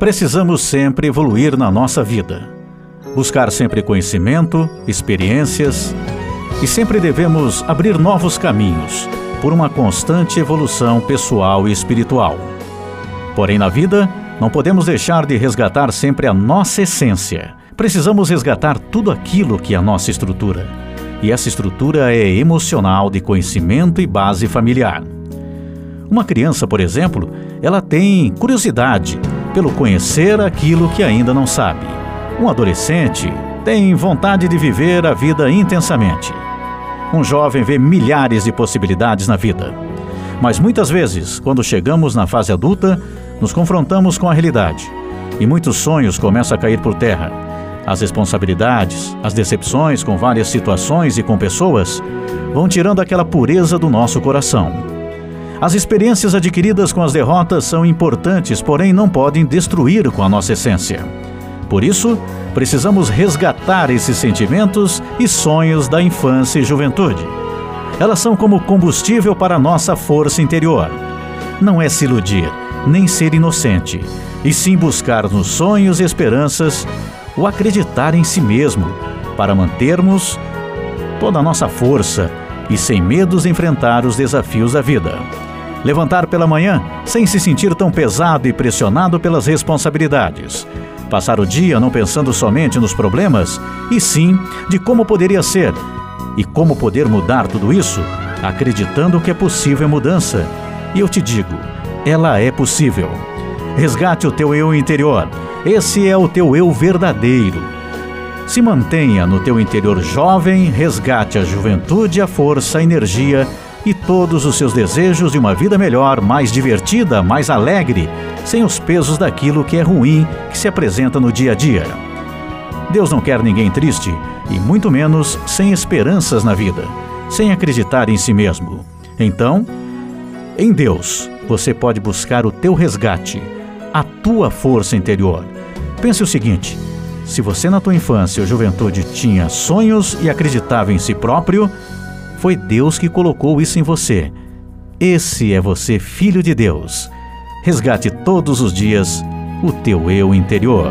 Precisamos sempre evoluir na nossa vida. Buscar sempre conhecimento, experiências e sempre devemos abrir novos caminhos por uma constante evolução pessoal e espiritual. Porém, na vida, não podemos deixar de resgatar sempre a nossa essência. Precisamos resgatar tudo aquilo que é a nossa estrutura. E essa estrutura é emocional, de conhecimento e base familiar. Uma criança, por exemplo, ela tem curiosidade pelo conhecer aquilo que ainda não sabe. Um adolescente tem vontade de viver a vida intensamente. Um jovem vê milhares de possibilidades na vida. Mas muitas vezes, quando chegamos na fase adulta, nos confrontamos com a realidade e muitos sonhos começam a cair por terra. As responsabilidades, as decepções com várias situações e com pessoas vão tirando aquela pureza do nosso coração. As experiências adquiridas com as derrotas são importantes, porém não podem destruir com a nossa essência. Por isso, precisamos resgatar esses sentimentos e sonhos da infância e juventude. Elas são como combustível para a nossa força interior. Não é se iludir, nem ser inocente, e sim buscar nos sonhos e esperanças o acreditar em si mesmo, para mantermos toda a nossa força e sem medos enfrentar os desafios da vida. Levantar pela manhã sem se sentir tão pesado e pressionado pelas responsabilidades. Passar o dia não pensando somente nos problemas, e sim de como poderia ser e como poder mudar tudo isso, acreditando que é possível a mudança. E eu te digo, ela é possível. Resgate o teu eu interior. Esse é o teu eu verdadeiro. Se mantenha no teu interior jovem, resgate a juventude, a força, a energia e todos os seus desejos de uma vida melhor, mais divertida, mais alegre, sem os pesos daquilo que é ruim que se apresenta no dia a dia. Deus não quer ninguém triste e muito menos sem esperanças na vida, sem acreditar em si mesmo. Então, em Deus, você pode buscar o teu resgate, a tua força interior. Pense o seguinte: se você na tua infância ou juventude tinha sonhos e acreditava em si próprio, foi Deus que colocou isso em você. Esse é você, filho de Deus. Resgate todos os dias o teu eu interior.